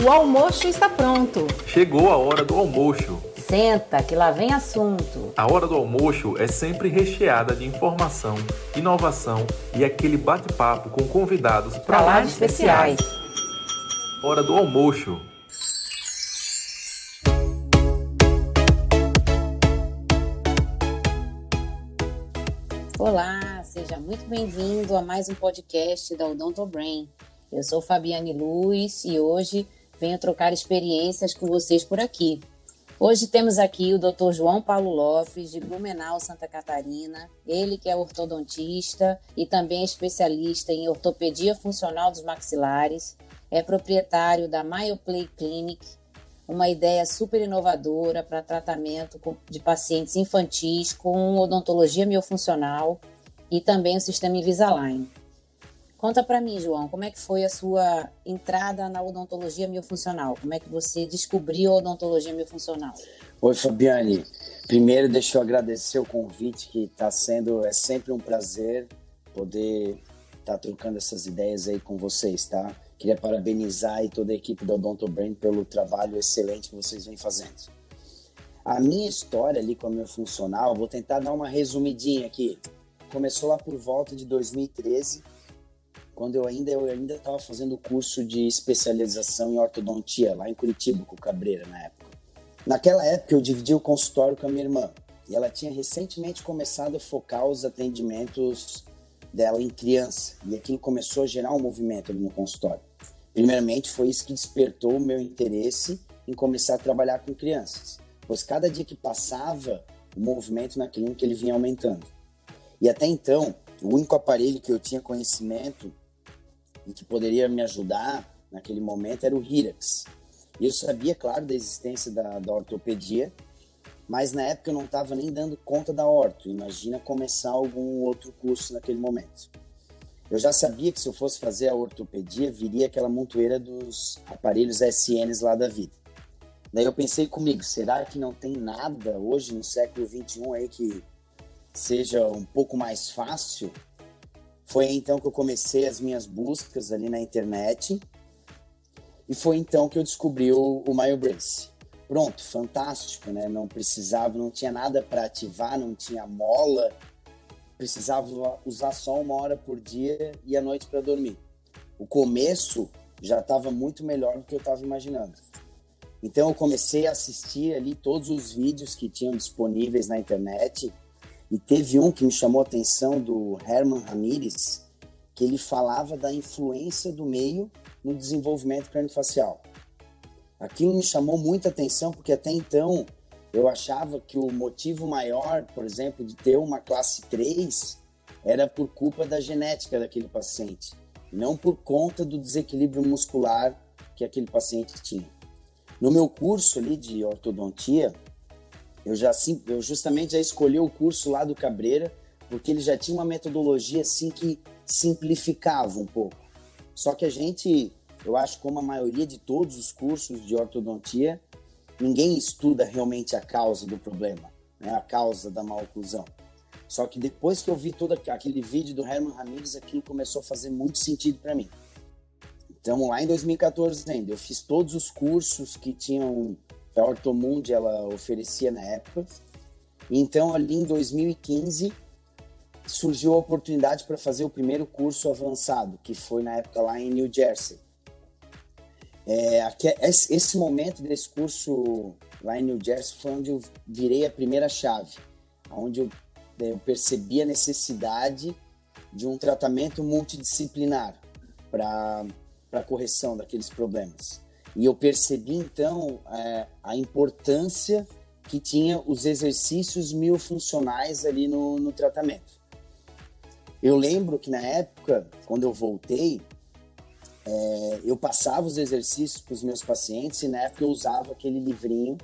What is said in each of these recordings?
O almoço está pronto. Chegou a hora do almoço. Senta, que lá vem assunto. A hora do almoço é sempre recheada de informação, inovação e aquele bate-papo com convidados para lá de especiais. Hora do almoço. Olá, seja muito bem-vindo a mais um podcast da Odonto Brain. Eu sou Fabiane Luz e hoje venho trocar experiências com vocês por aqui. Hoje temos aqui o Dr. João Paulo Lopes, de Blumenau, Santa Catarina. Ele que é ortodontista e também especialista em ortopedia funcional dos maxilares. É proprietário da MyoPlay Clinic, uma ideia super inovadora para tratamento de pacientes infantis com odontologia miofuncional e também o sistema Invisalign. Conta para mim, João, como é que foi a sua entrada na odontologia miofuncional? Como é que você descobriu a odontologia miofuncional? Oi, Fabiane. Primeiro, deixa eu agradecer o convite, que está sendo, é sempre um prazer poder estar tá trocando essas ideias aí com vocês, tá? Queria parabenizar aí toda a equipe da Odonto Brain pelo trabalho excelente que vocês vêm fazendo. A minha história ali com a minha funcional, vou tentar dar uma resumidinha aqui. Começou lá por volta de 2013, quando eu ainda eu ainda estava fazendo o curso de especialização em ortodontia lá em Curitiba com o Cabreira na época. Naquela época eu dividi o consultório com a minha irmã e ela tinha recentemente começado a focar os atendimentos dela em criança e aquilo começou a gerar um movimento ali no consultório. Primeiramente foi isso que despertou o meu interesse em começar a trabalhar com crianças, pois cada dia que passava o movimento na clínica ele vinha aumentando. E até então o único aparelho que eu tinha conhecimento e que poderia me ajudar naquele momento era o Hirax. E eu sabia, claro, da existência da, da ortopedia, mas na época eu não estava nem dando conta da orto. Imagina começar algum outro curso naquele momento. Eu já sabia que se eu fosse fazer a ortopedia, viria aquela montoeira dos aparelhos SNs lá da vida. Daí eu pensei comigo, será que não tem nada hoje no século 21 aí que seja um pouco mais fácil foi então que eu comecei as minhas buscas ali na internet e foi então que eu descobri o, o MyoBrace. Pronto, fantástico, né? Não precisava, não tinha nada para ativar, não tinha mola, precisava usar só uma hora por dia e à noite para dormir. O começo já estava muito melhor do que eu estava imaginando. Então eu comecei a assistir ali todos os vídeos que tinham disponíveis na internet e teve um que me chamou a atenção do Herman Ramírez, que ele falava da influência do meio no desenvolvimento craniofacial. Aquilo me chamou muita atenção porque até então eu achava que o motivo maior, por exemplo, de ter uma classe 3 era por culpa da genética daquele paciente, não por conta do desequilíbrio muscular que aquele paciente tinha. No meu curso ali de ortodontia, eu já eu justamente já escolhi o curso lá do Cabreira, porque ele já tinha uma metodologia assim que simplificava um pouco. Só que a gente, eu acho como a maioria de todos os cursos de ortodontia, ninguém estuda realmente a causa do problema, né? a causa da maloclusão. Só que depois que eu vi todo aquele vídeo do Herman Ramirez, aquilo começou a fazer muito sentido para mim. Então, lá em 2014 ainda, eu fiz todos os cursos que tinham a Ortomund ela oferecia na época. Então, ali em 2015, surgiu a oportunidade para fazer o primeiro curso avançado, que foi na época lá em New Jersey. É, aqui, esse momento desse curso lá em New Jersey foi onde eu virei a primeira chave, onde eu, eu percebi a necessidade de um tratamento multidisciplinar para a correção daqueles problemas. E eu percebi então é, a importância que tinha os exercícios miofuncionais ali no, no tratamento. Eu lembro que na época, quando eu voltei, é, eu passava os exercícios para os meus pacientes e na época eu usava aquele livrinho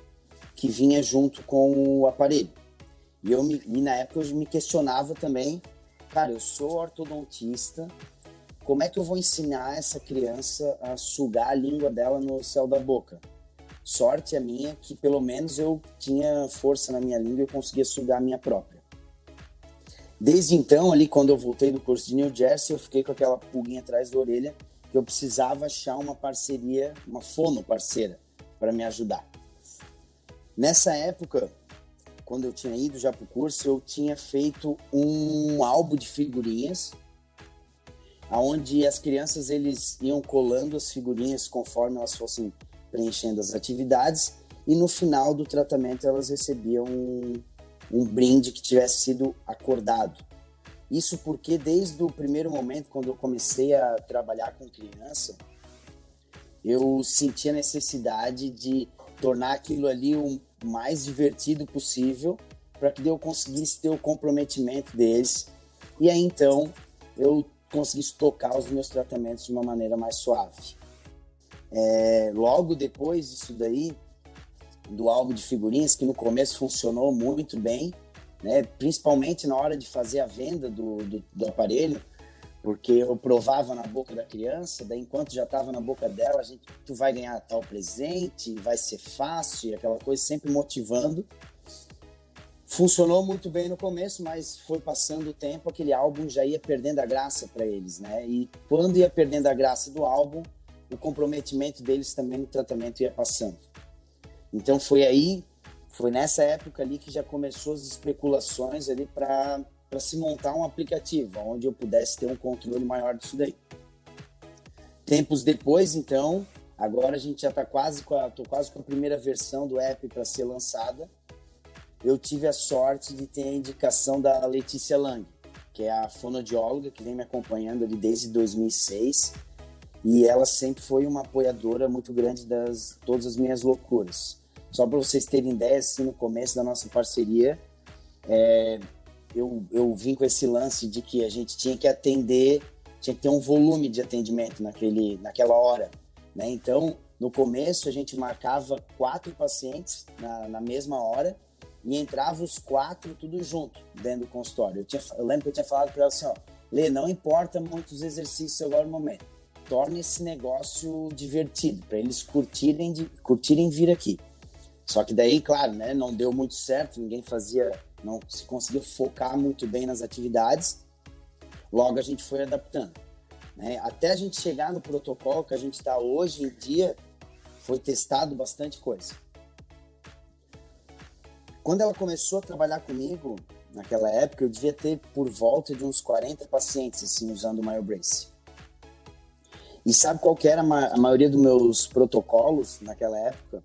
que vinha junto com o aparelho. E, eu me, e na época eu me questionava também, cara, eu sou ortodontista, como é que eu vou ensinar essa criança a sugar a língua dela no céu da boca? Sorte a minha que pelo menos eu tinha força na minha língua e eu conseguia sugar a minha própria. Desde então, ali quando eu voltei do curso de New Jersey, eu fiquei com aquela pulguinha atrás da orelha que eu precisava achar uma parceria, uma fono parceira para me ajudar. Nessa época, quando eu tinha ido já para o curso, eu tinha feito um álbum de figurinhas, aonde as crianças eles iam colando as figurinhas conforme elas fossem preenchendo as atividades e no final do tratamento elas recebiam um, um brinde que tivesse sido acordado. Isso porque desde o primeiro momento, quando eu comecei a trabalhar com criança, eu senti a necessidade de tornar aquilo ali o mais divertido possível para que eu conseguisse ter o comprometimento deles e aí então eu conseguisse tocar os meus tratamentos de uma maneira mais suave. É, logo depois disso daí, do álbum de figurinhas, que no começo funcionou muito bem, né? principalmente na hora de fazer a venda do, do, do aparelho, porque eu provava na boca da criança, daí enquanto já estava na boca dela, a gente, tu vai ganhar tal presente, vai ser fácil, aquela coisa sempre motivando. Funcionou muito bem no começo, mas foi passando o tempo, aquele álbum já ia perdendo a graça para eles, né? E quando ia perdendo a graça do álbum, o comprometimento deles também no tratamento ia passando. Então foi aí foi nessa época ali que já começou as especulações ali para se montar um aplicativo onde eu pudesse ter um controle maior disso daí. Tempos depois, então, agora a gente já está quase com a, tô quase com a primeira versão do app para ser lançada. Eu tive a sorte de ter a indicação da Letícia Lang, que é a fonodióloga que vem me acompanhando ali desde 2006 e ela sempre foi uma apoiadora muito grande das todas as minhas loucuras. Só para vocês terem ideia, assim, no começo da nossa parceria, é, eu, eu vim com esse lance de que a gente tinha que atender, tinha que ter um volume de atendimento naquele, naquela hora. Né? Então, no começo, a gente marcava quatro pacientes na, na mesma hora e entrava os quatro tudo junto dentro do consultório. Eu, tinha, eu lembro que eu tinha falado para ela assim: ó, Lê, não importa muitos exercícios agora no momento, torne esse negócio divertido, para eles curtirem, de, curtirem vir aqui. Só que daí, claro, né, não deu muito certo, ninguém fazia, não se conseguiu focar muito bem nas atividades. Logo a gente foi adaptando. Né? Até a gente chegar no protocolo que a gente está hoje em dia, foi testado bastante coisa. Quando ela começou a trabalhar comigo, naquela época, eu devia ter por volta de uns 40 pacientes, assim, usando o MyoBrace. E sabe qual que era a, ma a maioria dos meus protocolos naquela época?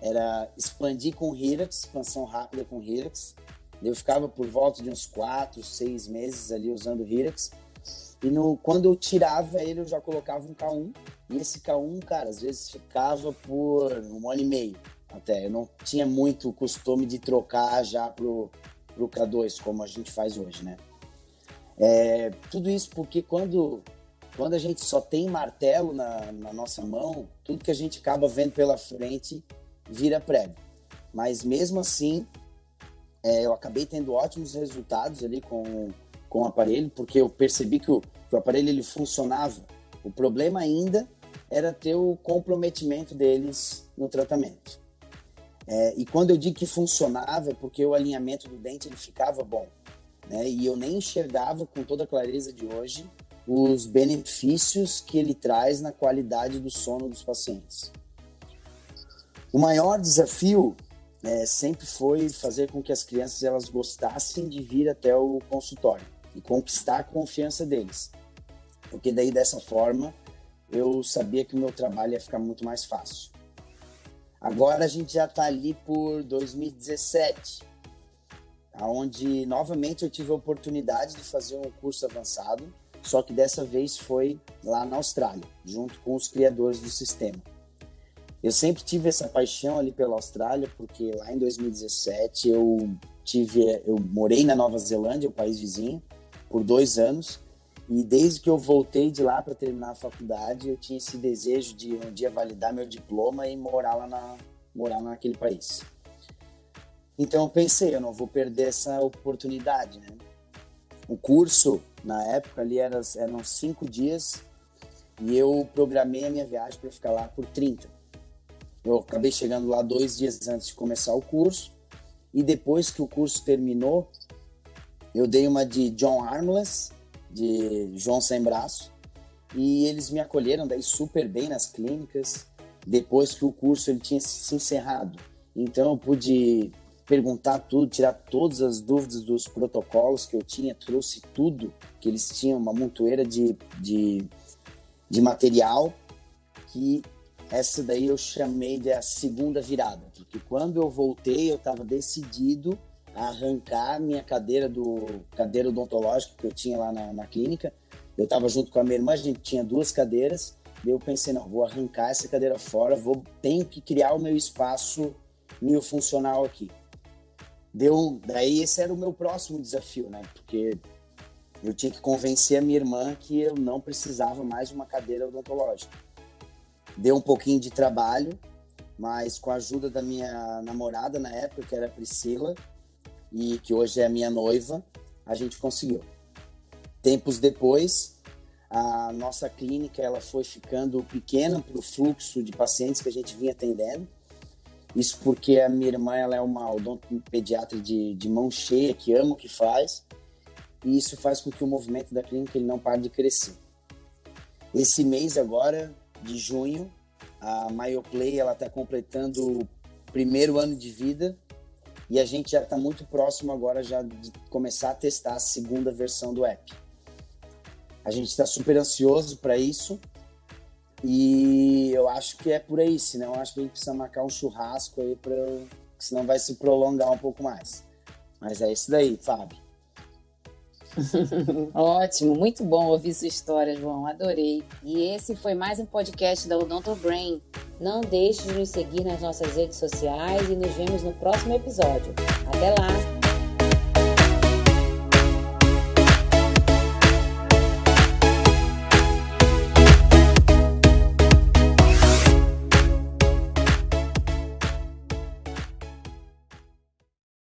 era expandir com Hirax, expansão rápida com Hirax. Eu ficava por volta de uns 4, 6 meses ali usando Hirax. E no, quando eu tirava ele, eu já colocava um K1. E esse K1, cara, às vezes ficava por um ano e meio até. Eu não tinha muito costume de trocar já pro, pro K2, como a gente faz hoje, né? É, tudo isso porque quando, quando a gente só tem martelo na, na nossa mão, tudo que a gente acaba vendo pela frente vira prego. Mas mesmo assim, é, eu acabei tendo ótimos resultados ali com, com o aparelho, porque eu percebi que o, que o aparelho ele funcionava. O problema ainda era ter o comprometimento deles no tratamento. É, e quando eu digo que funcionava, é porque o alinhamento do dente ele ficava bom. Né? E eu nem enxergava com toda a clareza de hoje os benefícios que ele traz na qualidade do sono dos pacientes. O maior desafio é, sempre foi fazer com que as crianças elas gostassem de vir até o consultório e conquistar a confiança deles. Porque daí dessa forma eu sabia que o meu trabalho ia ficar muito mais fácil. Agora a gente já está ali por 2017, onde novamente eu tive a oportunidade de fazer um curso avançado, só que dessa vez foi lá na Austrália, junto com os criadores do sistema. Eu sempre tive essa paixão ali pela Austrália, porque lá em 2017 eu tive, eu morei na Nova Zelândia, o país vizinho, por dois anos. E desde que eu voltei de lá para terminar a faculdade, eu tinha esse desejo de um dia validar meu diploma e morar lá na, morar naquele país. Então eu pensei, eu não vou perder essa oportunidade, né? O curso, na época ali, era, eram cinco dias e eu programei a minha viagem para ficar lá por 30. Eu acabei chegando lá dois dias antes de começar o curso. E depois que o curso terminou, eu dei uma de John Armless, de João Sem Braço. e eles me acolheram daí super bem nas clínicas depois que o curso ele tinha se encerrado. Então eu pude perguntar tudo, tirar todas as dúvidas dos protocolos que eu tinha, trouxe tudo que eles tinham, uma montoeira de, de, de material que essa daí eu chamei de a segunda virada, porque quando eu voltei eu estava decidido arrancar minha cadeira do cadeira odontológica que eu tinha lá na, na clínica. Eu estava junto com a minha irmã, a gente tinha duas cadeiras. Daí eu pensei, não, vou arrancar essa cadeira fora, vou tenho que criar o meu espaço mil funcional aqui. Deu, daí esse era o meu próximo desafio, né? Porque eu tinha que convencer a minha irmã que eu não precisava mais de uma cadeira odontológica. Deu um pouquinho de trabalho, mas com a ajuda da minha namorada na época, que era a Priscila, e que hoje é a minha noiva, a gente conseguiu. Tempos depois, a nossa clínica ela foi ficando pequena para o fluxo de pacientes que a gente vinha atendendo. Isso porque a minha irmã ela é uma pediatra de, de mão cheia, que ama o que faz, e isso faz com que o movimento da clínica ele não pare de crescer. Esse mês agora, de junho, a MyoPlay ela está completando o primeiro ano de vida e a gente já está muito próximo agora já de começar a testar a segunda versão do app. A gente está super ansioso para isso e eu acho que é por aí, senão eu acho que a gente precisa marcar um churrasco aí para senão vai se prolongar um pouco mais. Mas é isso daí, Fábio. Ótimo, muito bom ouvir sua história, João. Adorei. E esse foi mais um podcast da Odonto Brain. Não deixe de nos seguir nas nossas redes sociais e nos vemos no próximo episódio. Até lá!